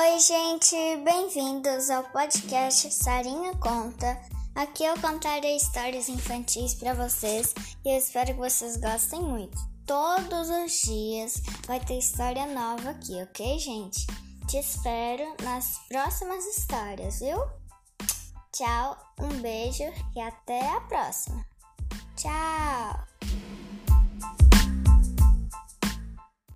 Oi, gente, bem-vindos ao podcast Sarinha Conta. Aqui eu contarei histórias infantis para vocês e eu espero que vocês gostem muito. Todos os dias vai ter história nova aqui, ok, gente? Te espero nas próximas histórias, viu? Tchau, um beijo e até a próxima. Tchau!